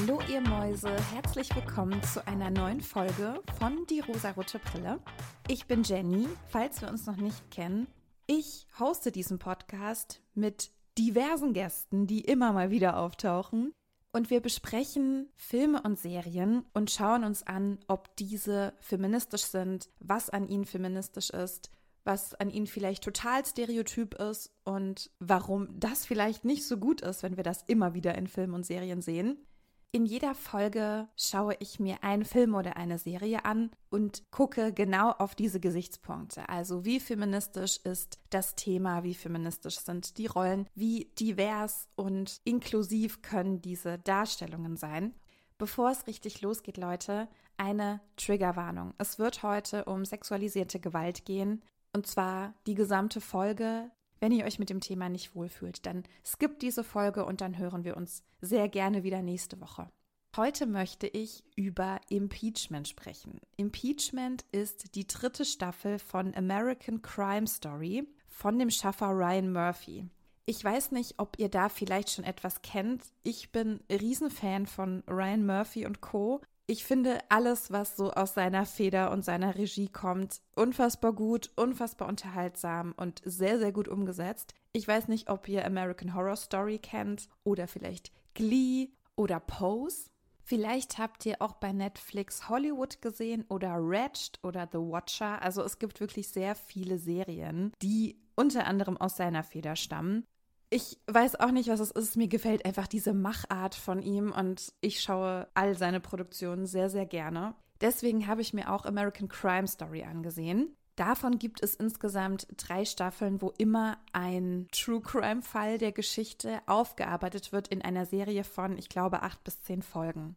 Hallo ihr Mäuse, herzlich willkommen zu einer neuen Folge von Die rosarote Brille. Ich bin Jenny, falls wir uns noch nicht kennen. Ich hoste diesen Podcast mit diversen Gästen, die immer mal wieder auftauchen. Und wir besprechen Filme und Serien und schauen uns an, ob diese feministisch sind, was an ihnen feministisch ist, was an ihnen vielleicht total stereotyp ist und warum das vielleicht nicht so gut ist, wenn wir das immer wieder in Filmen und Serien sehen. In jeder Folge schaue ich mir einen Film oder eine Serie an und gucke genau auf diese Gesichtspunkte. Also wie feministisch ist das Thema, wie feministisch sind die Rollen, wie divers und inklusiv können diese Darstellungen sein. Bevor es richtig losgeht, Leute, eine Triggerwarnung. Es wird heute um sexualisierte Gewalt gehen. Und zwar die gesamte Folge. Wenn ihr euch mit dem Thema nicht wohlfühlt, dann skippt diese Folge und dann hören wir uns sehr gerne wieder nächste Woche. Heute möchte ich über Impeachment sprechen. Impeachment ist die dritte Staffel von American Crime Story von dem Schaffer Ryan Murphy. Ich weiß nicht, ob ihr da vielleicht schon etwas kennt. Ich bin Riesenfan von Ryan Murphy und Co. Ich finde alles, was so aus seiner Feder und seiner Regie kommt, unfassbar gut, unfassbar unterhaltsam und sehr, sehr gut umgesetzt. Ich weiß nicht, ob ihr American Horror Story kennt oder vielleicht Glee oder Pose. Vielleicht habt ihr auch bei Netflix Hollywood gesehen oder Ratched oder The Watcher. Also es gibt wirklich sehr viele Serien, die unter anderem aus seiner Feder stammen. Ich weiß auch nicht, was es ist. Mir gefällt einfach diese Machart von ihm und ich schaue all seine Produktionen sehr, sehr gerne. Deswegen habe ich mir auch American Crime Story angesehen. Davon gibt es insgesamt drei Staffeln, wo immer ein True Crime Fall der Geschichte aufgearbeitet wird in einer Serie von, ich glaube, acht bis zehn Folgen.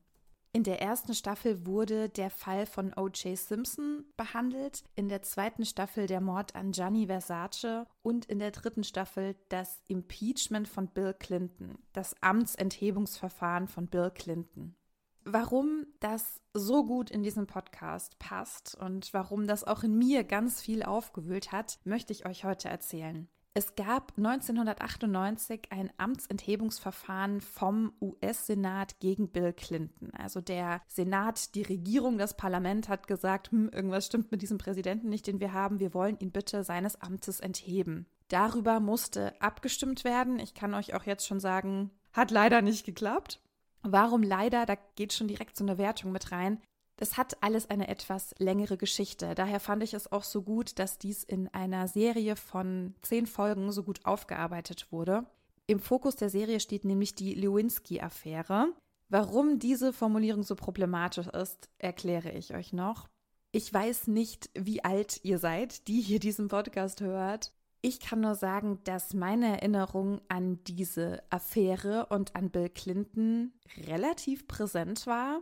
In der ersten Staffel wurde der Fall von O.J. Simpson behandelt, in der zweiten Staffel der Mord an Gianni Versace und in der dritten Staffel das Impeachment von Bill Clinton, das Amtsenthebungsverfahren von Bill Clinton. Warum das so gut in diesem Podcast passt und warum das auch in mir ganz viel aufgewühlt hat, möchte ich euch heute erzählen. Es gab 1998 ein Amtsenthebungsverfahren vom US-Senat gegen Bill Clinton. Also der Senat, die Regierung, das Parlament hat gesagt, hm, irgendwas stimmt mit diesem Präsidenten nicht, den wir haben. Wir wollen ihn bitte seines Amtes entheben. Darüber musste abgestimmt werden. Ich kann euch auch jetzt schon sagen, hat leider nicht geklappt. Warum leider? Da geht schon direkt so eine Wertung mit rein. Das hat alles eine etwas längere Geschichte. Daher fand ich es auch so gut, dass dies in einer Serie von zehn Folgen so gut aufgearbeitet wurde. Im Fokus der Serie steht nämlich die Lewinsky-Affäre. Warum diese Formulierung so problematisch ist, erkläre ich euch noch. Ich weiß nicht, wie alt ihr seid, die hier diesen Podcast hört. Ich kann nur sagen, dass meine Erinnerung an diese Affäre und an Bill Clinton relativ präsent war.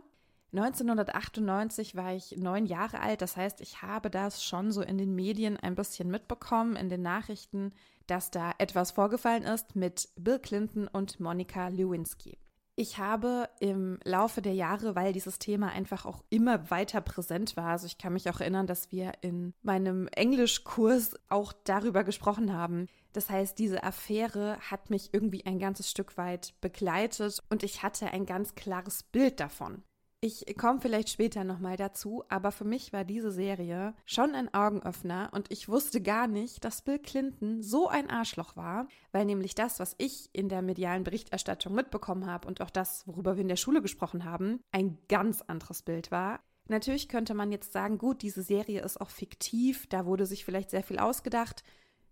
1998 war ich neun Jahre alt, das heißt, ich habe das schon so in den Medien ein bisschen mitbekommen, in den Nachrichten, dass da etwas vorgefallen ist mit Bill Clinton und Monika Lewinsky. Ich habe im Laufe der Jahre, weil dieses Thema einfach auch immer weiter präsent war, also ich kann mich auch erinnern, dass wir in meinem Englischkurs auch darüber gesprochen haben. Das heißt, diese Affäre hat mich irgendwie ein ganzes Stück weit begleitet und ich hatte ein ganz klares Bild davon. Ich komme vielleicht später nochmal dazu, aber für mich war diese Serie schon ein Augenöffner und ich wusste gar nicht, dass Bill Clinton so ein Arschloch war, weil nämlich das, was ich in der medialen Berichterstattung mitbekommen habe und auch das, worüber wir in der Schule gesprochen haben, ein ganz anderes Bild war. Natürlich könnte man jetzt sagen, gut, diese Serie ist auch fiktiv, da wurde sich vielleicht sehr viel ausgedacht.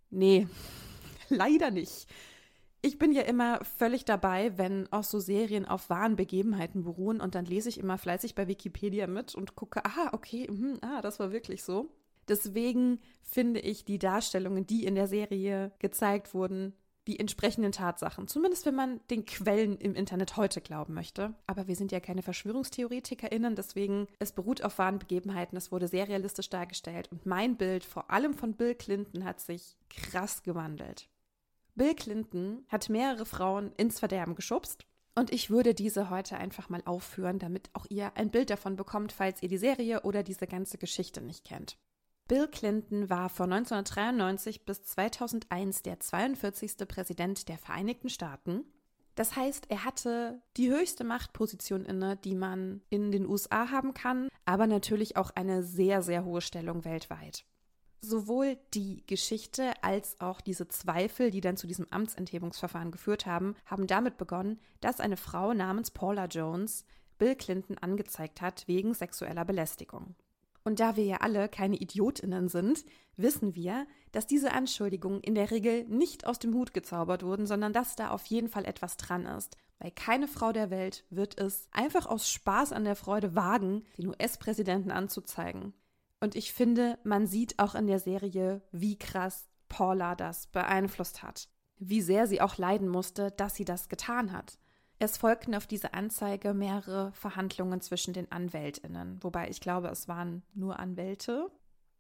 Nee, leider nicht. Ich bin ja immer völlig dabei, wenn auch so Serien auf wahren Begebenheiten beruhen und dann lese ich immer fleißig bei Wikipedia mit und gucke, aha, okay, mh, ah, das war wirklich so. Deswegen finde ich die Darstellungen, die in der Serie gezeigt wurden, die entsprechenden Tatsachen. Zumindest wenn man den Quellen im Internet heute glauben möchte. Aber wir sind ja keine VerschwörungstheoretikerInnen, deswegen, es beruht auf wahren Begebenheiten, es wurde sehr realistisch dargestellt und mein Bild, vor allem von Bill Clinton, hat sich krass gewandelt. Bill Clinton hat mehrere Frauen ins Verderben geschubst. Und ich würde diese heute einfach mal aufführen, damit auch ihr ein Bild davon bekommt, falls ihr die Serie oder diese ganze Geschichte nicht kennt. Bill Clinton war von 1993 bis 2001 der 42. Präsident der Vereinigten Staaten. Das heißt, er hatte die höchste Machtposition inne, die man in den USA haben kann, aber natürlich auch eine sehr, sehr hohe Stellung weltweit. Sowohl die Geschichte als auch diese Zweifel, die dann zu diesem Amtsenthebungsverfahren geführt haben, haben damit begonnen, dass eine Frau namens Paula Jones Bill Clinton angezeigt hat wegen sexueller Belästigung. Und da wir ja alle keine Idiotinnen sind, wissen wir, dass diese Anschuldigungen in der Regel nicht aus dem Hut gezaubert wurden, sondern dass da auf jeden Fall etwas dran ist. Weil keine Frau der Welt wird es einfach aus Spaß an der Freude wagen, den US-Präsidenten anzuzeigen. Und ich finde, man sieht auch in der Serie, wie krass Paula das beeinflusst hat. Wie sehr sie auch leiden musste, dass sie das getan hat. Es folgten auf diese Anzeige mehrere Verhandlungen zwischen den Anwältinnen, wobei ich glaube, es waren nur Anwälte.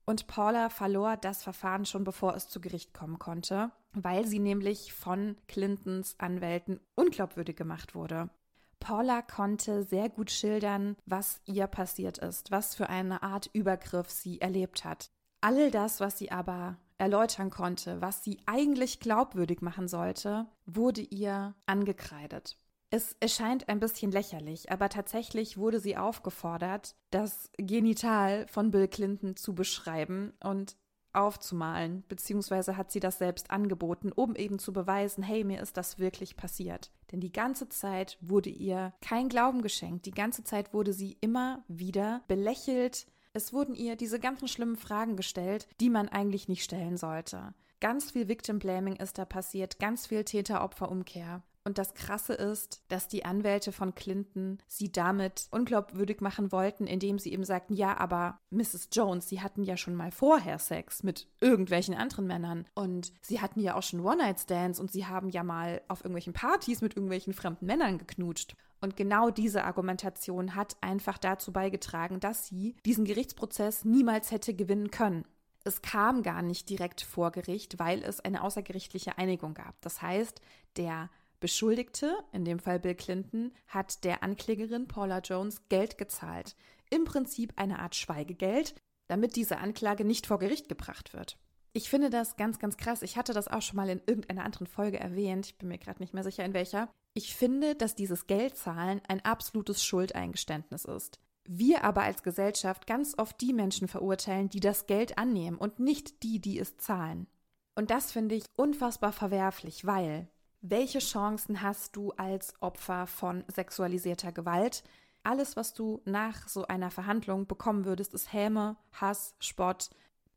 Und Paula verlor das Verfahren schon bevor es zu Gericht kommen konnte, weil sie nämlich von Clintons Anwälten unglaubwürdig gemacht wurde. Paula konnte sehr gut schildern, was ihr passiert ist, was für eine Art Übergriff sie erlebt hat. All das, was sie aber erläutern konnte, was sie eigentlich glaubwürdig machen sollte, wurde ihr angekreidet. Es erscheint ein bisschen lächerlich, aber tatsächlich wurde sie aufgefordert, das Genital von Bill Clinton zu beschreiben und aufzumalen, beziehungsweise hat sie das selbst angeboten, um eben zu beweisen, hey, mir ist das wirklich passiert. Denn die ganze Zeit wurde ihr kein Glauben geschenkt, die ganze Zeit wurde sie immer wieder belächelt, es wurden ihr diese ganzen schlimmen Fragen gestellt, die man eigentlich nicht stellen sollte. Ganz viel Victim Blaming ist da passiert, ganz viel Täter-Opfer-Umkehr. Und das Krasse ist, dass die Anwälte von Clinton sie damit unglaubwürdig machen wollten, indem sie eben sagten, ja, aber Mrs. Jones, sie hatten ja schon mal vorher Sex mit irgendwelchen anderen Männern und sie hatten ja auch schon One-Night-Stands und sie haben ja mal auf irgendwelchen Partys mit irgendwelchen fremden Männern geknutscht. Und genau diese Argumentation hat einfach dazu beigetragen, dass sie diesen Gerichtsprozess niemals hätte gewinnen können. Es kam gar nicht direkt vor Gericht, weil es eine außergerichtliche Einigung gab. Das heißt, der Beschuldigte, in dem Fall Bill Clinton, hat der Anklägerin Paula Jones Geld gezahlt. Im Prinzip eine Art Schweigegeld, damit diese Anklage nicht vor Gericht gebracht wird. Ich finde das ganz, ganz krass. Ich hatte das auch schon mal in irgendeiner anderen Folge erwähnt. Ich bin mir gerade nicht mehr sicher, in welcher. Ich finde, dass dieses Geldzahlen ein absolutes Schuldeingeständnis ist. Wir aber als Gesellschaft ganz oft die Menschen verurteilen, die das Geld annehmen und nicht die, die es zahlen. Und das finde ich unfassbar verwerflich, weil welche Chancen hast du als Opfer von sexualisierter Gewalt? Alles, was du nach so einer Verhandlung bekommen würdest, ist Häme, Hass, Spott.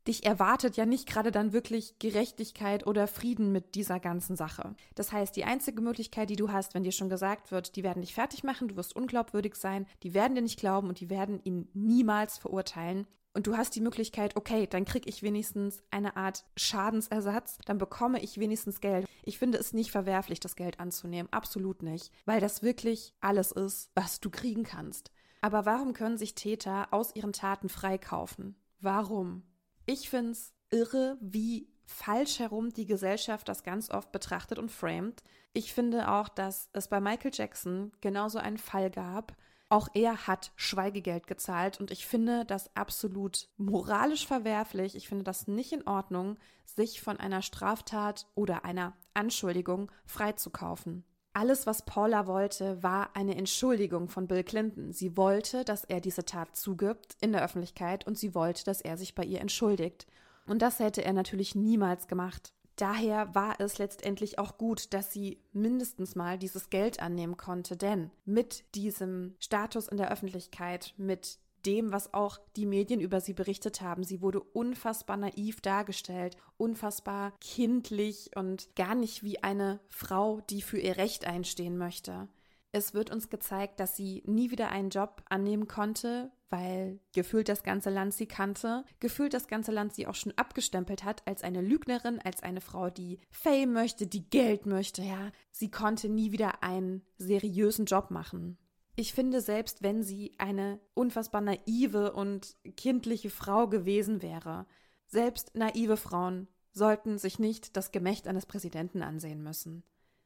Dich erwartet ja nicht gerade dann wirklich Gerechtigkeit oder Frieden mit dieser ganzen Sache. Das heißt, die einzige Möglichkeit, die du hast, wenn dir schon gesagt wird, die werden dich fertig machen, du wirst unglaubwürdig sein, die werden dir nicht glauben und die werden ihn niemals verurteilen, und du hast die Möglichkeit, okay, dann kriege ich wenigstens eine Art Schadensersatz, dann bekomme ich wenigstens Geld. Ich finde es nicht verwerflich, das Geld anzunehmen, absolut nicht, weil das wirklich alles ist, was du kriegen kannst. Aber warum können sich Täter aus ihren Taten freikaufen? Warum? Ich finde es irre, wie falsch herum die Gesellschaft das ganz oft betrachtet und framet. Ich finde auch, dass es bei Michael Jackson genauso einen Fall gab, auch er hat Schweigegeld gezahlt und ich finde das absolut moralisch verwerflich. Ich finde das nicht in Ordnung, sich von einer Straftat oder einer Anschuldigung freizukaufen. Alles, was Paula wollte, war eine Entschuldigung von Bill Clinton. Sie wollte, dass er diese Tat zugibt in der Öffentlichkeit und sie wollte, dass er sich bei ihr entschuldigt. Und das hätte er natürlich niemals gemacht daher war es letztendlich auch gut, dass sie mindestens mal dieses Geld annehmen konnte, denn mit diesem Status in der Öffentlichkeit, mit dem, was auch die Medien über sie berichtet haben. Sie wurde unfassbar naiv dargestellt, unfassbar kindlich und gar nicht wie eine Frau, die für ihr Recht einstehen möchte. Es wird uns gezeigt, dass sie nie wieder einen Job annehmen konnte, weil gefühlt das ganze Land sie kannte, gefühlt das ganze Land sie auch schon abgestempelt hat als eine Lügnerin, als eine Frau, die Fame möchte, die Geld möchte, ja. Sie konnte nie wieder einen seriösen Job machen. Ich finde, selbst wenn sie eine unfassbar naive und kindliche Frau gewesen wäre, selbst naive Frauen sollten sich nicht das Gemächt eines Präsidenten ansehen müssen.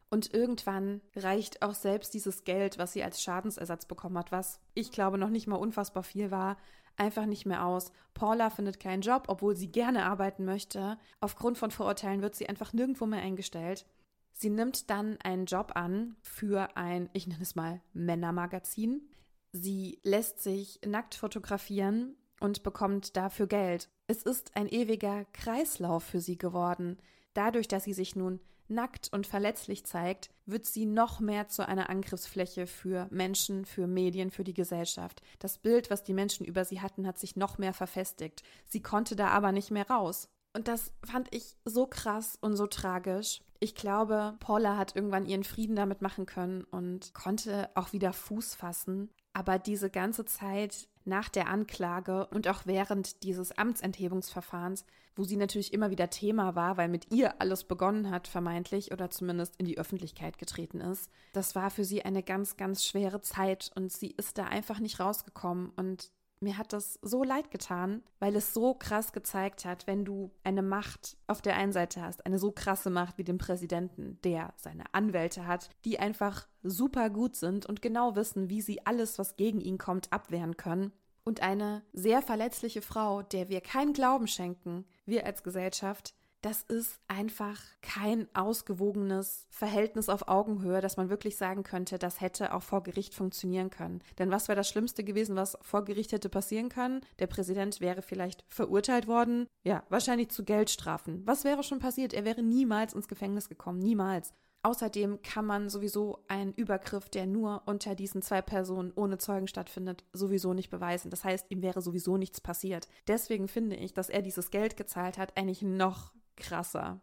Und irgendwann reicht auch selbst dieses Geld, was sie als Schadensersatz bekommen hat, was ich glaube noch nicht mal unfassbar viel war, einfach nicht mehr aus. Paula findet keinen Job, obwohl sie gerne arbeiten möchte. Aufgrund von Vorurteilen wird sie einfach nirgendwo mehr eingestellt. Sie nimmt dann einen Job an für ein, ich nenne es mal, Männermagazin. Sie lässt sich nackt fotografieren und bekommt dafür Geld. Es ist ein ewiger Kreislauf für sie geworden. Dadurch, dass sie sich nun nackt und verletzlich zeigt, wird sie noch mehr zu einer Angriffsfläche für Menschen, für Medien, für die Gesellschaft. Das Bild, was die Menschen über sie hatten, hat sich noch mehr verfestigt. Sie konnte da aber nicht mehr raus. Und das fand ich so krass und so tragisch. Ich glaube, Paula hat irgendwann ihren Frieden damit machen können und konnte auch wieder Fuß fassen. Aber diese ganze Zeit nach der Anklage und auch während dieses Amtsenthebungsverfahrens, wo sie natürlich immer wieder Thema war, weil mit ihr alles begonnen hat, vermeintlich, oder zumindest in die Öffentlichkeit getreten ist. Das war für sie eine ganz, ganz schwere Zeit und sie ist da einfach nicht rausgekommen. Und mir hat das so leid getan, weil es so krass gezeigt hat, wenn du eine Macht auf der einen Seite hast, eine so krasse Macht wie den Präsidenten, der seine Anwälte hat, die einfach super gut sind und genau wissen, wie sie alles, was gegen ihn kommt, abwehren können. Und eine sehr verletzliche Frau, der wir keinen Glauben schenken, wir als Gesellschaft, das ist einfach kein ausgewogenes Verhältnis auf Augenhöhe, dass man wirklich sagen könnte, das hätte auch vor Gericht funktionieren können. Denn was wäre das Schlimmste gewesen, was vor Gericht hätte passieren können? Der Präsident wäre vielleicht verurteilt worden, ja, wahrscheinlich zu Geldstrafen. Was wäre schon passiert? Er wäre niemals ins Gefängnis gekommen, niemals. Außerdem kann man sowieso einen Übergriff, der nur unter diesen zwei Personen ohne Zeugen stattfindet, sowieso nicht beweisen. Das heißt, ihm wäre sowieso nichts passiert. Deswegen finde ich, dass er dieses Geld gezahlt hat, eigentlich noch krasser.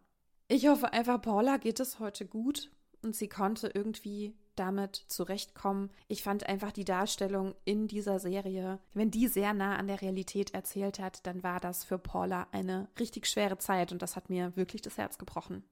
Ich hoffe einfach, Paula geht es heute gut und sie konnte irgendwie damit zurechtkommen. Ich fand einfach die Darstellung in dieser Serie, wenn die sehr nah an der Realität erzählt hat, dann war das für Paula eine richtig schwere Zeit und das hat mir wirklich das Herz gebrochen.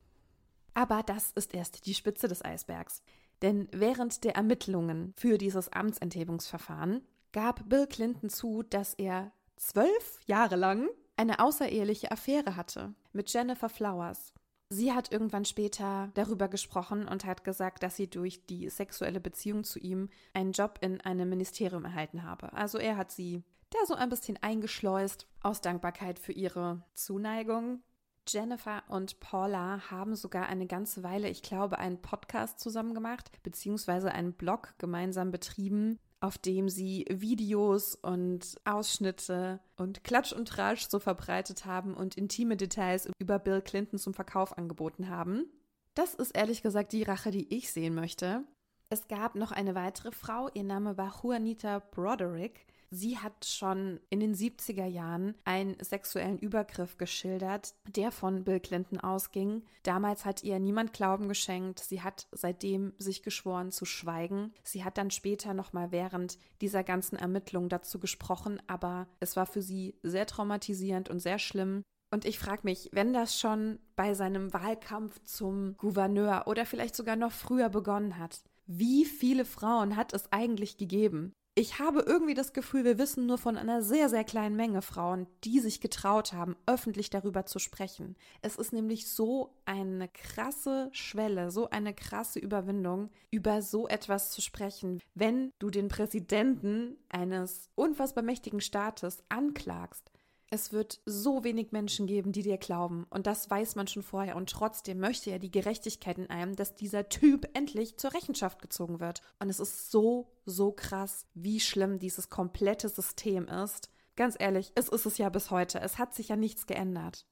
Aber das ist erst die Spitze des Eisbergs. Denn während der Ermittlungen für dieses Amtsenthebungsverfahren gab Bill Clinton zu, dass er zwölf Jahre lang eine außereheliche Affäre hatte mit Jennifer Flowers. Sie hat irgendwann später darüber gesprochen und hat gesagt, dass sie durch die sexuelle Beziehung zu ihm einen Job in einem Ministerium erhalten habe. Also er hat sie da so ein bisschen eingeschleust aus Dankbarkeit für ihre Zuneigung. Jennifer und Paula haben sogar eine ganze Weile, ich glaube, einen Podcast zusammen gemacht, beziehungsweise einen Blog gemeinsam betrieben, auf dem sie Videos und Ausschnitte und Klatsch und Tratsch so verbreitet haben und intime Details über Bill Clinton zum Verkauf angeboten haben. Das ist ehrlich gesagt die Rache, die ich sehen möchte. Es gab noch eine weitere Frau, ihr Name war Juanita Broderick. Sie hat schon in den 70er Jahren einen sexuellen Übergriff geschildert, der von Bill Clinton ausging. Damals hat ihr niemand Glauben geschenkt. Sie hat seitdem sich geschworen zu schweigen. Sie hat dann später nochmal während dieser ganzen Ermittlungen dazu gesprochen, aber es war für sie sehr traumatisierend und sehr schlimm. Und ich frage mich, wenn das schon bei seinem Wahlkampf zum Gouverneur oder vielleicht sogar noch früher begonnen hat, wie viele Frauen hat es eigentlich gegeben, ich habe irgendwie das Gefühl, wir wissen nur von einer sehr, sehr kleinen Menge Frauen, die sich getraut haben, öffentlich darüber zu sprechen. Es ist nämlich so eine krasse Schwelle, so eine krasse Überwindung, über so etwas zu sprechen, wenn du den Präsidenten eines unfassbar mächtigen Staates anklagst es wird so wenig Menschen geben, die dir glauben. Und das weiß man schon vorher. Und trotzdem möchte er die Gerechtigkeit in einem, dass dieser Typ endlich zur Rechenschaft gezogen wird. Und es ist so, so krass, wie schlimm dieses komplette System ist. Ganz ehrlich, es ist es ja bis heute. Es hat sich ja nichts geändert.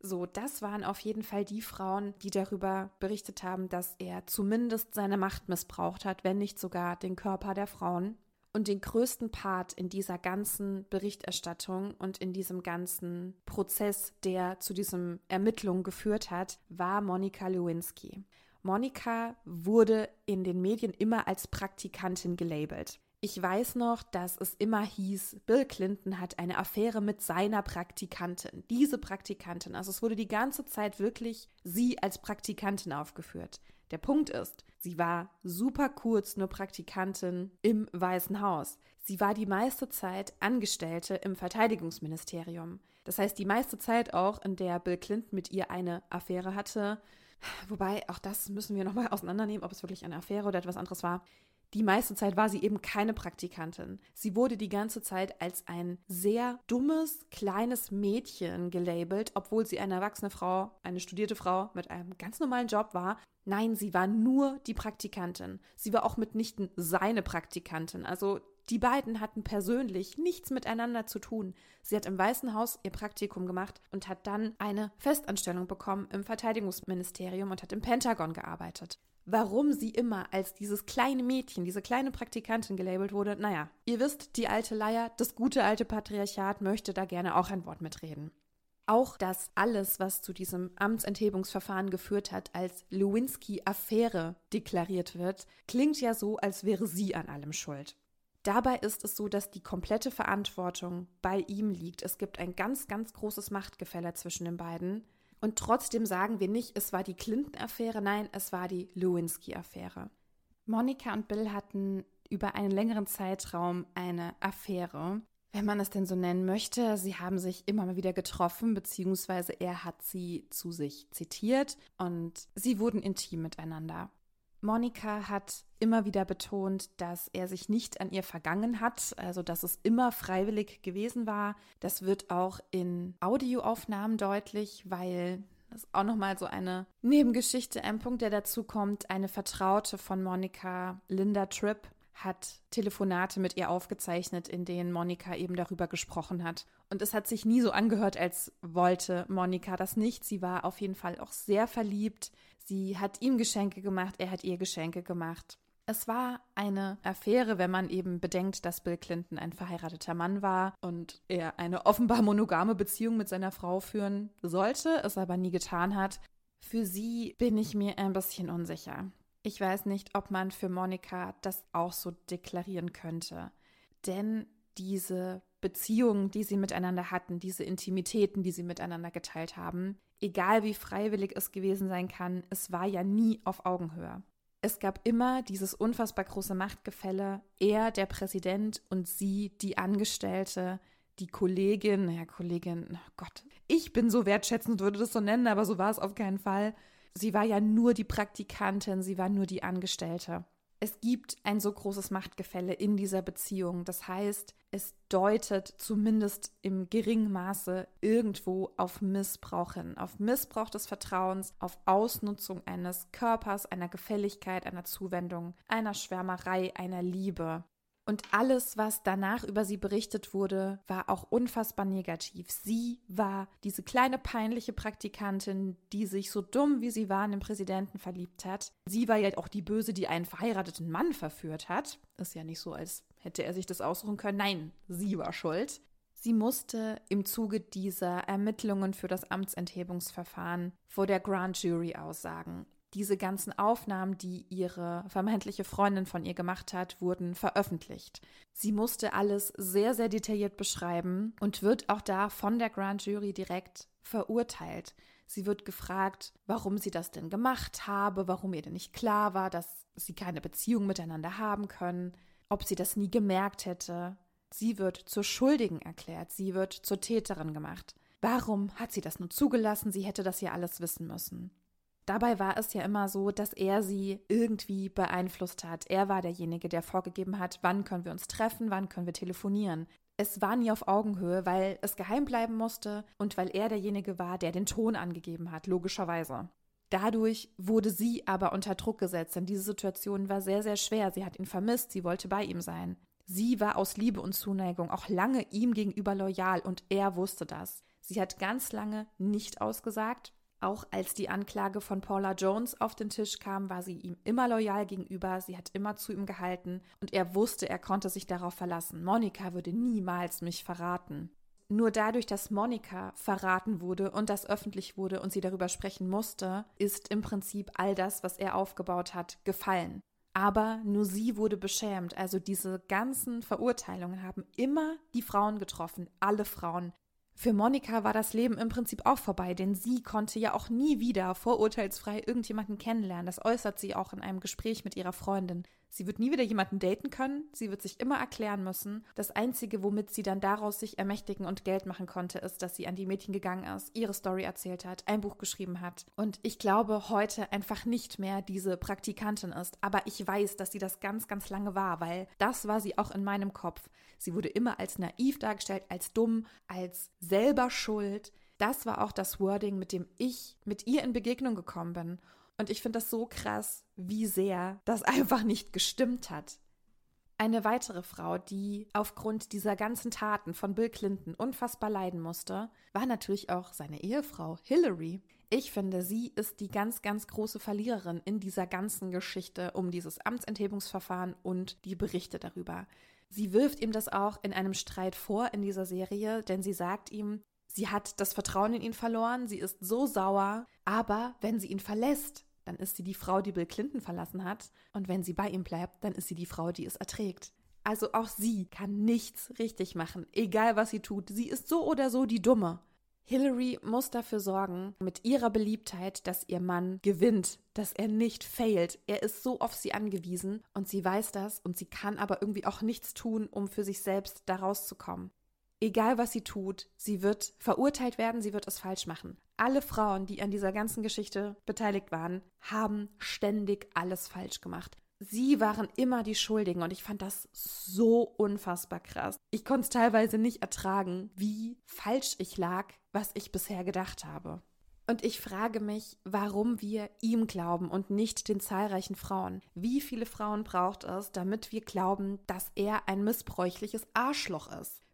So, das waren auf jeden Fall die Frauen, die darüber berichtet haben, dass er zumindest seine Macht missbraucht hat, wenn nicht sogar den Körper der Frauen. Und den größten Part in dieser ganzen Berichterstattung und in diesem ganzen Prozess, der zu diesem Ermittlungen geführt hat, war Monika Lewinsky. Monika wurde in den Medien immer als Praktikantin gelabelt. Ich weiß noch, dass es immer hieß, Bill Clinton hat eine Affäre mit seiner Praktikantin. Diese Praktikantin. Also es wurde die ganze Zeit wirklich sie als Praktikantin aufgeführt. Der Punkt ist, sie war super kurz nur Praktikantin im Weißen Haus. Sie war die meiste Zeit Angestellte im Verteidigungsministerium. Das heißt, die meiste Zeit auch, in der Bill Clinton mit ihr eine Affäre hatte. Wobei, auch das müssen wir nochmal auseinandernehmen, ob es wirklich eine Affäre oder etwas anderes war. Die meiste Zeit war sie eben keine Praktikantin. Sie wurde die ganze Zeit als ein sehr dummes, kleines Mädchen gelabelt, obwohl sie eine erwachsene Frau, eine studierte Frau mit einem ganz normalen Job war. Nein, sie war nur die Praktikantin. Sie war auch mitnichten seine Praktikantin. Also die beiden hatten persönlich nichts miteinander zu tun. Sie hat im Weißen Haus ihr Praktikum gemacht und hat dann eine Festanstellung bekommen im Verteidigungsministerium und hat im Pentagon gearbeitet. Warum sie immer als dieses kleine Mädchen, diese kleine Praktikantin gelabelt wurde, naja, ihr wisst, die alte Leier, das gute alte Patriarchat möchte da gerne auch ein Wort mitreden. Auch dass alles, was zu diesem Amtsenthebungsverfahren geführt hat, als Lewinsky-Affäre deklariert wird, klingt ja so, als wäre sie an allem schuld. Dabei ist es so, dass die komplette Verantwortung bei ihm liegt. Es gibt ein ganz, ganz großes Machtgefälle zwischen den beiden. Und trotzdem sagen wir nicht, es war die Clinton-Affäre, nein, es war die Lewinsky-Affäre. Monika und Bill hatten über einen längeren Zeitraum eine Affäre, wenn man es denn so nennen möchte. Sie haben sich immer mal wieder getroffen, beziehungsweise er hat sie zu sich zitiert und sie wurden intim miteinander. Monika hat immer wieder betont, dass er sich nicht an ihr vergangen hat, also dass es immer freiwillig gewesen war. Das wird auch in Audioaufnahmen deutlich, weil das ist auch nochmal so eine Nebengeschichte, ein Punkt, der dazu kommt. Eine Vertraute von Monika, Linda Tripp, hat Telefonate mit ihr aufgezeichnet, in denen Monika eben darüber gesprochen hat. Und es hat sich nie so angehört, als wollte Monika das nicht. Sie war auf jeden Fall auch sehr verliebt. Sie hat ihm Geschenke gemacht, er hat ihr Geschenke gemacht. Es war eine Affäre, wenn man eben bedenkt, dass Bill Clinton ein verheirateter Mann war und er eine offenbar monogame Beziehung mit seiner Frau führen sollte, es aber nie getan hat. Für sie bin ich mir ein bisschen unsicher. Ich weiß nicht, ob man für Monika das auch so deklarieren könnte. Denn diese Beziehungen, die sie miteinander hatten, diese Intimitäten, die sie miteinander geteilt haben, egal wie freiwillig es gewesen sein kann, es war ja nie auf Augenhöhe. Es gab immer dieses unfassbar große Machtgefälle, er der Präsident und sie die Angestellte, die Kollegin, naja, Kollegin, oh Gott, ich bin so wertschätzend, würde das so nennen, aber so war es auf keinen Fall sie war ja nur die Praktikantin, sie war nur die Angestellte. Es gibt ein so großes Machtgefälle in dieser Beziehung. Das heißt, es deutet zumindest im geringen Maße irgendwo auf Missbrauch hin, auf Missbrauch des Vertrauens, auf Ausnutzung eines Körpers, einer Gefälligkeit, einer Zuwendung, einer Schwärmerei, einer Liebe. Und alles, was danach über sie berichtet wurde, war auch unfassbar negativ. Sie war diese kleine peinliche Praktikantin, die sich so dumm wie sie war in den Präsidenten verliebt hat. Sie war ja auch die Böse, die einen verheirateten Mann verführt hat. Ist ja nicht so, als hätte er sich das aussuchen können. Nein, sie war schuld. Sie musste im Zuge dieser Ermittlungen für das Amtsenthebungsverfahren vor der Grand Jury aussagen diese ganzen Aufnahmen, die ihre vermeintliche Freundin von ihr gemacht hat, wurden veröffentlicht. Sie musste alles sehr, sehr detailliert beschreiben und wird auch da von der Grand Jury direkt verurteilt. Sie wird gefragt, warum sie das denn gemacht habe, warum ihr denn nicht klar war, dass sie keine Beziehung miteinander haben können, ob sie das nie gemerkt hätte. Sie wird zur Schuldigen erklärt, sie wird zur Täterin gemacht. Warum hat sie das nur zugelassen? Sie hätte das ja alles wissen müssen. Dabei war es ja immer so, dass er sie irgendwie beeinflusst hat. Er war derjenige, der vorgegeben hat, wann können wir uns treffen, wann können wir telefonieren. Es war nie auf Augenhöhe, weil es geheim bleiben musste und weil er derjenige war, der den Ton angegeben hat, logischerweise. Dadurch wurde sie aber unter Druck gesetzt, denn diese Situation war sehr, sehr schwer. Sie hat ihn vermisst, sie wollte bei ihm sein. Sie war aus Liebe und Zuneigung auch lange ihm gegenüber loyal und er wusste das. Sie hat ganz lange nicht ausgesagt, auch als die Anklage von Paula Jones auf den Tisch kam, war sie ihm immer loyal gegenüber, sie hat immer zu ihm gehalten und er wusste, er konnte sich darauf verlassen. Monika würde niemals mich verraten. Nur dadurch, dass Monika verraten wurde und das öffentlich wurde und sie darüber sprechen musste, ist im Prinzip all das, was er aufgebaut hat, gefallen. Aber nur sie wurde beschämt. Also diese ganzen Verurteilungen haben immer die Frauen getroffen, alle Frauen, für Monika war das Leben im Prinzip auch vorbei, denn sie konnte ja auch nie wieder vorurteilsfrei irgendjemanden kennenlernen. Das äußert sie auch in einem Gespräch mit ihrer Freundin. Sie wird nie wieder jemanden daten können. Sie wird sich immer erklären müssen. Das Einzige, womit sie dann daraus sich ermächtigen und Geld machen konnte, ist, dass sie an die Mädchen gegangen ist, ihre Story erzählt hat, ein Buch geschrieben hat. Und ich glaube heute einfach nicht mehr diese Praktikantin ist. Aber ich weiß, dass sie das ganz, ganz lange war, weil das war sie auch in meinem Kopf. Sie wurde immer als naiv dargestellt, als dumm, als selber schuld. Das war auch das Wording, mit dem ich mit ihr in Begegnung gekommen bin. Und ich finde das so krass, wie sehr das einfach nicht gestimmt hat. Eine weitere Frau, die aufgrund dieser ganzen Taten von Bill Clinton unfassbar leiden musste, war natürlich auch seine Ehefrau Hillary. Ich finde, sie ist die ganz, ganz große Verliererin in dieser ganzen Geschichte um dieses Amtsenthebungsverfahren und die Berichte darüber. Sie wirft ihm das auch in einem Streit vor in dieser Serie, denn sie sagt ihm, sie hat das Vertrauen in ihn verloren, sie ist so sauer, aber wenn sie ihn verlässt, dann ist sie die Frau, die Bill Clinton verlassen hat. Und wenn sie bei ihm bleibt, dann ist sie die Frau, die es erträgt. Also auch sie kann nichts richtig machen, egal was sie tut. Sie ist so oder so die Dumme. Hillary muss dafür sorgen, mit ihrer Beliebtheit, dass ihr Mann gewinnt, dass er nicht failt. Er ist so auf sie angewiesen und sie weiß das und sie kann aber irgendwie auch nichts tun, um für sich selbst da rauszukommen. Egal was sie tut, sie wird verurteilt werden, sie wird es falsch machen. Alle Frauen, die an dieser ganzen Geschichte beteiligt waren, haben ständig alles falsch gemacht. Sie waren immer die Schuldigen und ich fand das so unfassbar krass. Ich konnte es teilweise nicht ertragen, wie falsch ich lag, was ich bisher gedacht habe. Und ich frage mich, warum wir ihm glauben und nicht den zahlreichen Frauen. Wie viele Frauen braucht es, damit wir glauben, dass er ein missbräuchliches Arschloch ist?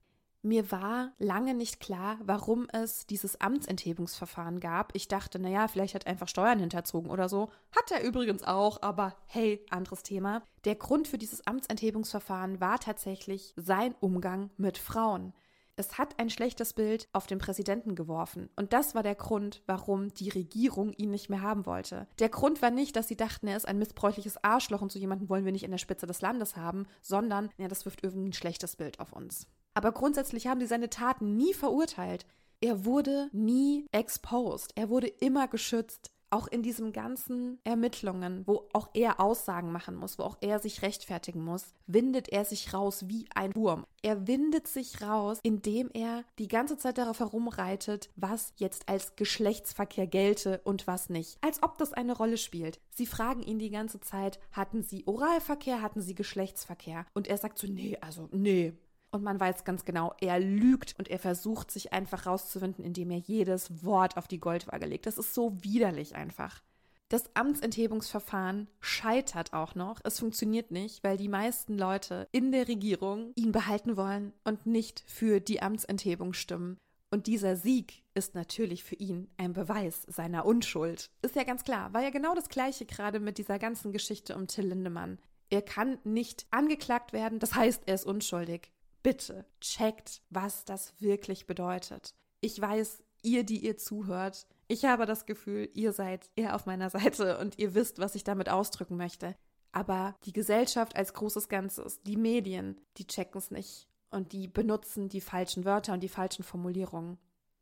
Mir war lange nicht klar, warum es dieses Amtsenthebungsverfahren gab. Ich dachte, naja, vielleicht hat er einfach Steuern hinterzogen oder so. Hat er übrigens auch, aber hey, anderes Thema. Der Grund für dieses Amtsenthebungsverfahren war tatsächlich sein Umgang mit Frauen. Es hat ein schlechtes Bild auf den Präsidenten geworfen. Und das war der Grund, warum die Regierung ihn nicht mehr haben wollte. Der Grund war nicht, dass sie dachten, er ist ein missbräuchliches Arschloch und so jemanden wollen wir nicht in der Spitze des Landes haben, sondern, ja, das wirft irgendwie ein schlechtes Bild auf uns. Aber grundsätzlich haben sie seine Taten nie verurteilt. Er wurde nie exposed. Er wurde immer geschützt. Auch in diesen ganzen Ermittlungen, wo auch er Aussagen machen muss, wo auch er sich rechtfertigen muss, windet er sich raus wie ein Wurm. Er windet sich raus, indem er die ganze Zeit darauf herumreitet, was jetzt als Geschlechtsverkehr gelte und was nicht. Als ob das eine Rolle spielt. Sie fragen ihn die ganze Zeit, hatten sie Oralverkehr, hatten sie Geschlechtsverkehr? Und er sagt so, nee, also nee, und man weiß ganz genau, er lügt und er versucht sich einfach rauszuwinden, indem er jedes Wort auf die Goldwaage legt. Das ist so widerlich einfach. Das Amtsenthebungsverfahren scheitert auch noch. Es funktioniert nicht, weil die meisten Leute in der Regierung ihn behalten wollen und nicht für die Amtsenthebung stimmen. Und dieser Sieg ist natürlich für ihn ein Beweis seiner Unschuld. Ist ja ganz klar. War ja genau das Gleiche gerade mit dieser ganzen Geschichte um Till Lindemann. Er kann nicht angeklagt werden, das heißt, er ist unschuldig bitte checkt, was das wirklich bedeutet. Ich weiß, ihr, die ihr zuhört, ich habe das Gefühl, ihr seid eher auf meiner Seite und ihr wisst, was ich damit ausdrücken möchte. Aber die Gesellschaft als großes Ganzes, die Medien, die checken es nicht und die benutzen die falschen Wörter und die falschen Formulierungen.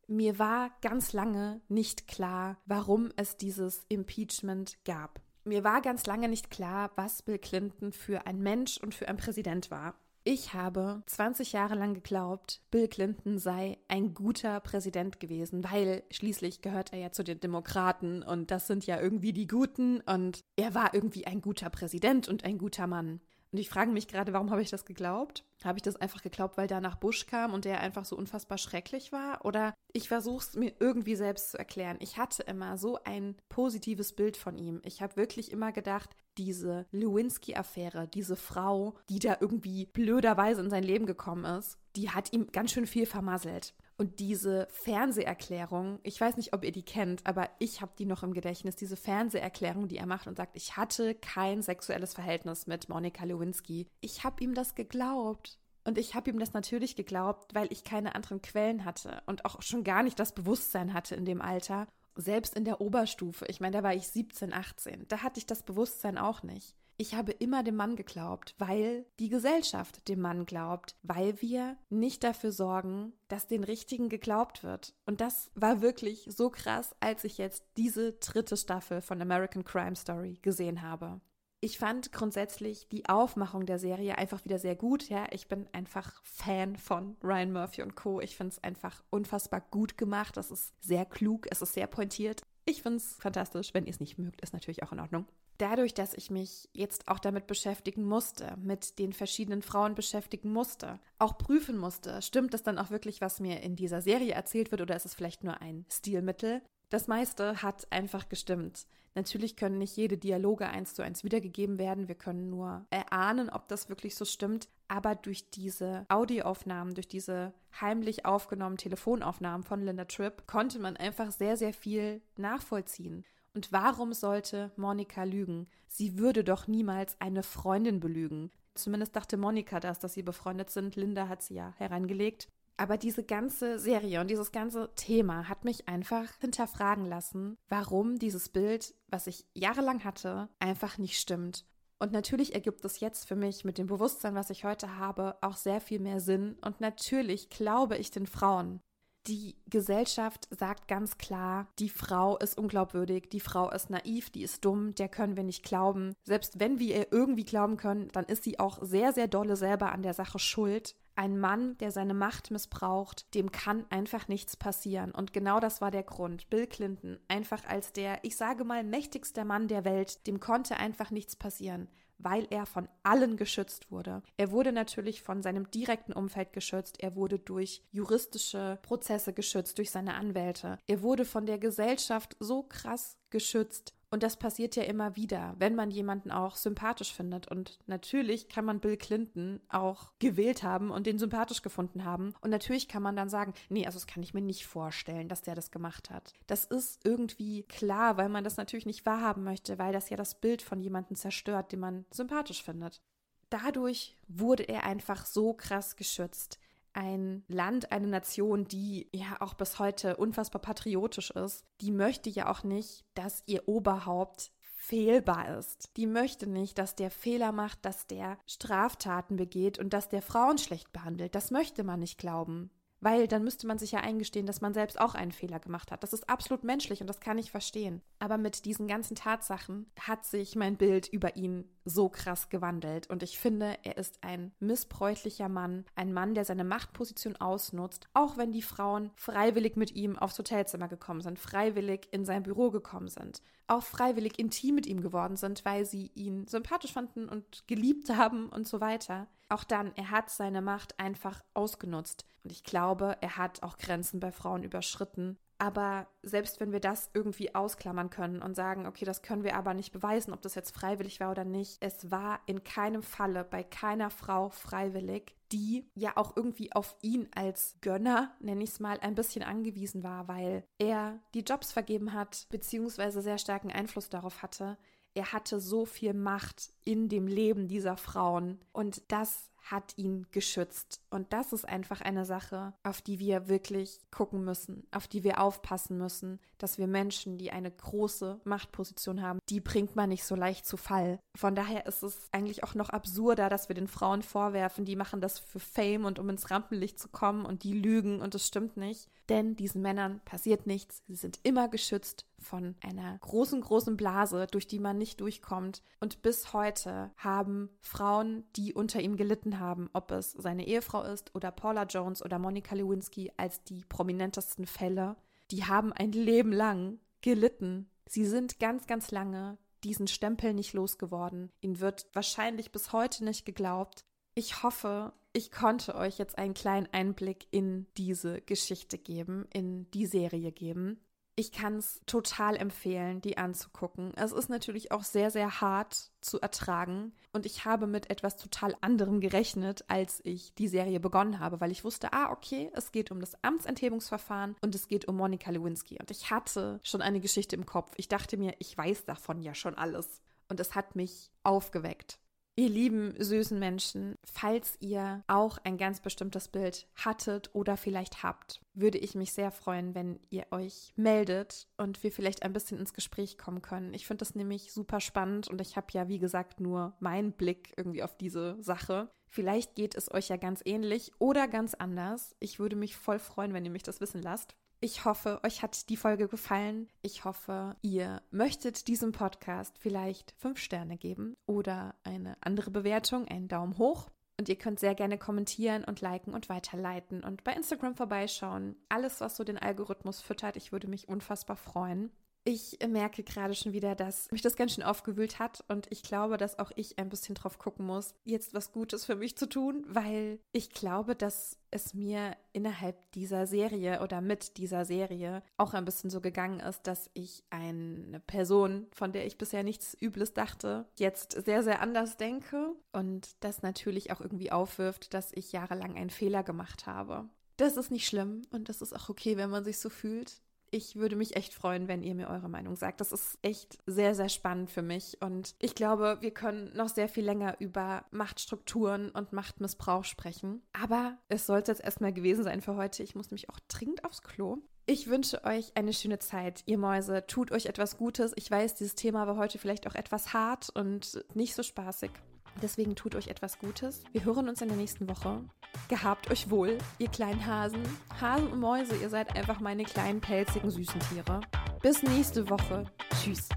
Mir war ganz lange nicht klar, warum es dieses Impeachment gab. Mir war ganz lange nicht klar, was Bill Clinton für ein Mensch und für ein Präsident war. Ich habe 20 Jahre lang geglaubt, Bill Clinton sei ein guter Präsident gewesen, weil schließlich gehört er ja zu den Demokraten und das sind ja irgendwie die Guten und er war irgendwie ein guter Präsident und ein guter Mann. Und ich frage mich gerade, warum habe ich das geglaubt? Habe ich das einfach geglaubt, weil danach Bush kam und der einfach so unfassbar schrecklich war? Oder ich versuche es mir irgendwie selbst zu erklären. Ich hatte immer so ein positives Bild von ihm. Ich habe wirklich immer gedacht, diese Lewinsky-Affäre, diese Frau, die da irgendwie blöderweise in sein Leben gekommen ist, die hat ihm ganz schön viel vermasselt. Und diese Fernseherklärung, ich weiß nicht, ob ihr die kennt, aber ich habe die noch im Gedächtnis, diese Fernseherklärung, die er macht und sagt, ich hatte kein sexuelles Verhältnis mit Monika Lewinsky. Ich habe ihm das geglaubt. Und ich habe ihm das natürlich geglaubt, weil ich keine anderen Quellen hatte und auch schon gar nicht das Bewusstsein hatte in dem Alter. Selbst in der Oberstufe, ich meine, da war ich 17, 18, da hatte ich das Bewusstsein auch nicht. Ich habe immer dem Mann geglaubt, weil die Gesellschaft dem Mann glaubt, weil wir nicht dafür sorgen, dass den Richtigen geglaubt wird. Und das war wirklich so krass, als ich jetzt diese dritte Staffel von American Crime Story gesehen habe. Ich fand grundsätzlich die Aufmachung der Serie einfach wieder sehr gut. Ja, ich bin einfach Fan von Ryan Murphy und Co. Ich finde es einfach unfassbar gut gemacht. Es ist sehr klug, es ist sehr pointiert. Ich finde es fantastisch. Wenn ihr es nicht mögt, ist natürlich auch in Ordnung. Dadurch, dass ich mich jetzt auch damit beschäftigen musste, mit den verschiedenen Frauen beschäftigen musste, auch prüfen musste, stimmt das dann auch wirklich, was mir in dieser Serie erzählt wird, oder ist es vielleicht nur ein Stilmittel? Das meiste hat einfach gestimmt. Natürlich können nicht jede Dialoge eins zu eins wiedergegeben werden. Wir können nur erahnen, ob das wirklich so stimmt. Aber durch diese Audioaufnahmen, durch diese heimlich aufgenommenen Telefonaufnahmen von Linda Tripp, konnte man einfach sehr, sehr viel nachvollziehen. Und warum sollte Monika lügen? Sie würde doch niemals eine Freundin belügen. Zumindest dachte Monika das, dass sie befreundet sind. Linda hat sie ja hereingelegt. Aber diese ganze Serie und dieses ganze Thema hat mich einfach hinterfragen lassen, warum dieses Bild, was ich jahrelang hatte, einfach nicht stimmt. Und natürlich ergibt es jetzt für mich mit dem Bewusstsein, was ich heute habe, auch sehr viel mehr Sinn. Und natürlich glaube ich den Frauen. Die Gesellschaft sagt ganz klar, die Frau ist unglaubwürdig, die Frau ist naiv, die ist dumm, der können wir nicht glauben. Selbst wenn wir ihr irgendwie glauben können, dann ist sie auch sehr, sehr dolle selber an der Sache schuld. Ein Mann, der seine Macht missbraucht, dem kann einfach nichts passieren. Und genau das war der Grund. Bill Clinton, einfach als der, ich sage mal, mächtigster Mann der Welt, dem konnte einfach nichts passieren, weil er von allen geschützt wurde. Er wurde natürlich von seinem direkten Umfeld geschützt, er wurde durch juristische Prozesse geschützt, durch seine Anwälte. Er wurde von der Gesellschaft so krass geschützt und das passiert ja immer wieder, wenn man jemanden auch sympathisch findet. Und natürlich kann man Bill Clinton auch gewählt haben und den sympathisch gefunden haben. Und natürlich kann man dann sagen, nee, also das kann ich mir nicht vorstellen, dass der das gemacht hat. Das ist irgendwie klar, weil man das natürlich nicht wahrhaben möchte, weil das ja das Bild von jemandem zerstört, den man sympathisch findet. Dadurch wurde er einfach so krass geschützt ein Land, eine Nation, die ja auch bis heute unfassbar patriotisch ist, die möchte ja auch nicht, dass ihr Oberhaupt fehlbar ist. Die möchte nicht, dass der Fehler macht, dass der Straftaten begeht und dass der Frauen schlecht behandelt. Das möchte man nicht glauben weil dann müsste man sich ja eingestehen, dass man selbst auch einen Fehler gemacht hat. Das ist absolut menschlich und das kann ich verstehen. Aber mit diesen ganzen Tatsachen hat sich mein Bild über ihn so krass gewandelt und ich finde, er ist ein missbräuchlicher Mann, ein Mann, der seine Machtposition ausnutzt, auch wenn die Frauen freiwillig mit ihm aufs Hotelzimmer gekommen sind, freiwillig in sein Büro gekommen sind, auch freiwillig intim mit ihm geworden sind, weil sie ihn sympathisch fanden und geliebt haben und so weiter. Auch dann, er hat seine Macht einfach ausgenutzt. Und ich glaube, er hat auch Grenzen bei Frauen überschritten. Aber selbst wenn wir das irgendwie ausklammern können und sagen, okay, das können wir aber nicht beweisen, ob das jetzt freiwillig war oder nicht, es war in keinem Falle bei keiner Frau freiwillig, die ja auch irgendwie auf ihn als Gönner, nenne ich es mal, ein bisschen angewiesen war, weil er die Jobs vergeben hat, beziehungsweise sehr starken Einfluss darauf hatte, er hatte so viel Macht in dem Leben dieser Frauen. Und das hat ihn geschützt. Und das ist einfach eine Sache, auf die wir wirklich gucken müssen, auf die wir aufpassen müssen, dass wir Menschen, die eine große Machtposition haben, die bringt man nicht so leicht zu Fall. Von daher ist es eigentlich auch noch absurder, dass wir den Frauen vorwerfen, die machen das für Fame und um ins Rampenlicht zu kommen und die lügen und es stimmt nicht. Denn diesen Männern passiert nichts. Sie sind immer geschützt von einer großen, großen Blase, durch die man nicht durchkommt. Und bis heute haben Frauen, die unter ihm gelitten haben, ob es seine Ehefrau ist oder Paula Jones oder Monica Lewinsky als die prominentesten Fälle, die haben ein Leben lang gelitten. Sie sind ganz, ganz lange diesen Stempel nicht losgeworden. Ihnen wird wahrscheinlich bis heute nicht geglaubt. Ich hoffe, ich konnte euch jetzt einen kleinen Einblick in diese Geschichte geben, in die Serie geben. Ich kann es total empfehlen, die anzugucken. Es ist natürlich auch sehr, sehr hart zu ertragen. Und ich habe mit etwas total anderem gerechnet, als ich die Serie begonnen habe, weil ich wusste, ah, okay, es geht um das Amtsenthebungsverfahren und es geht um Monika Lewinsky. Und ich hatte schon eine Geschichte im Kopf. Ich dachte mir, ich weiß davon ja schon alles. Und es hat mich aufgeweckt. Ihr lieben, süßen Menschen, falls ihr auch ein ganz bestimmtes Bild hattet oder vielleicht habt, würde ich mich sehr freuen, wenn ihr euch meldet und wir vielleicht ein bisschen ins Gespräch kommen können. Ich finde das nämlich super spannend und ich habe ja, wie gesagt, nur meinen Blick irgendwie auf diese Sache. Vielleicht geht es euch ja ganz ähnlich oder ganz anders. Ich würde mich voll freuen, wenn ihr mich das wissen lasst. Ich hoffe, euch hat die Folge gefallen. Ich hoffe, ihr möchtet diesem Podcast vielleicht fünf Sterne geben oder eine andere Bewertung, einen Daumen hoch. Und ihr könnt sehr gerne kommentieren und liken und weiterleiten und bei Instagram vorbeischauen. Alles, was so den Algorithmus füttert, ich würde mich unfassbar freuen. Ich merke gerade schon wieder, dass mich das ganz schön aufgewühlt hat und ich glaube, dass auch ich ein bisschen drauf gucken muss, jetzt was Gutes für mich zu tun, weil ich glaube, dass es mir innerhalb dieser Serie oder mit dieser Serie auch ein bisschen so gegangen ist, dass ich eine Person, von der ich bisher nichts Übles dachte, jetzt sehr, sehr anders denke und das natürlich auch irgendwie aufwirft, dass ich jahrelang einen Fehler gemacht habe. Das ist nicht schlimm und das ist auch okay, wenn man sich so fühlt ich würde mich echt freuen, wenn ihr mir eure Meinung sagt. Das ist echt sehr, sehr spannend für mich. Und ich glaube, wir können noch sehr viel länger über Machtstrukturen und Machtmissbrauch sprechen. Aber es sollte jetzt erstmal gewesen sein für heute. Ich muss nämlich auch dringend aufs Klo. Ich wünsche euch eine schöne Zeit, ihr Mäuse. Tut euch etwas Gutes. Ich weiß, dieses Thema war heute vielleicht auch etwas hart und nicht so spaßig. Deswegen tut euch etwas Gutes. Wir hören uns in der nächsten Woche. Gehabt euch wohl, ihr kleinen Hasen. Hasen und Mäuse, ihr seid einfach meine kleinen, pelzigen, süßen Tiere. Bis nächste Woche. Tschüss.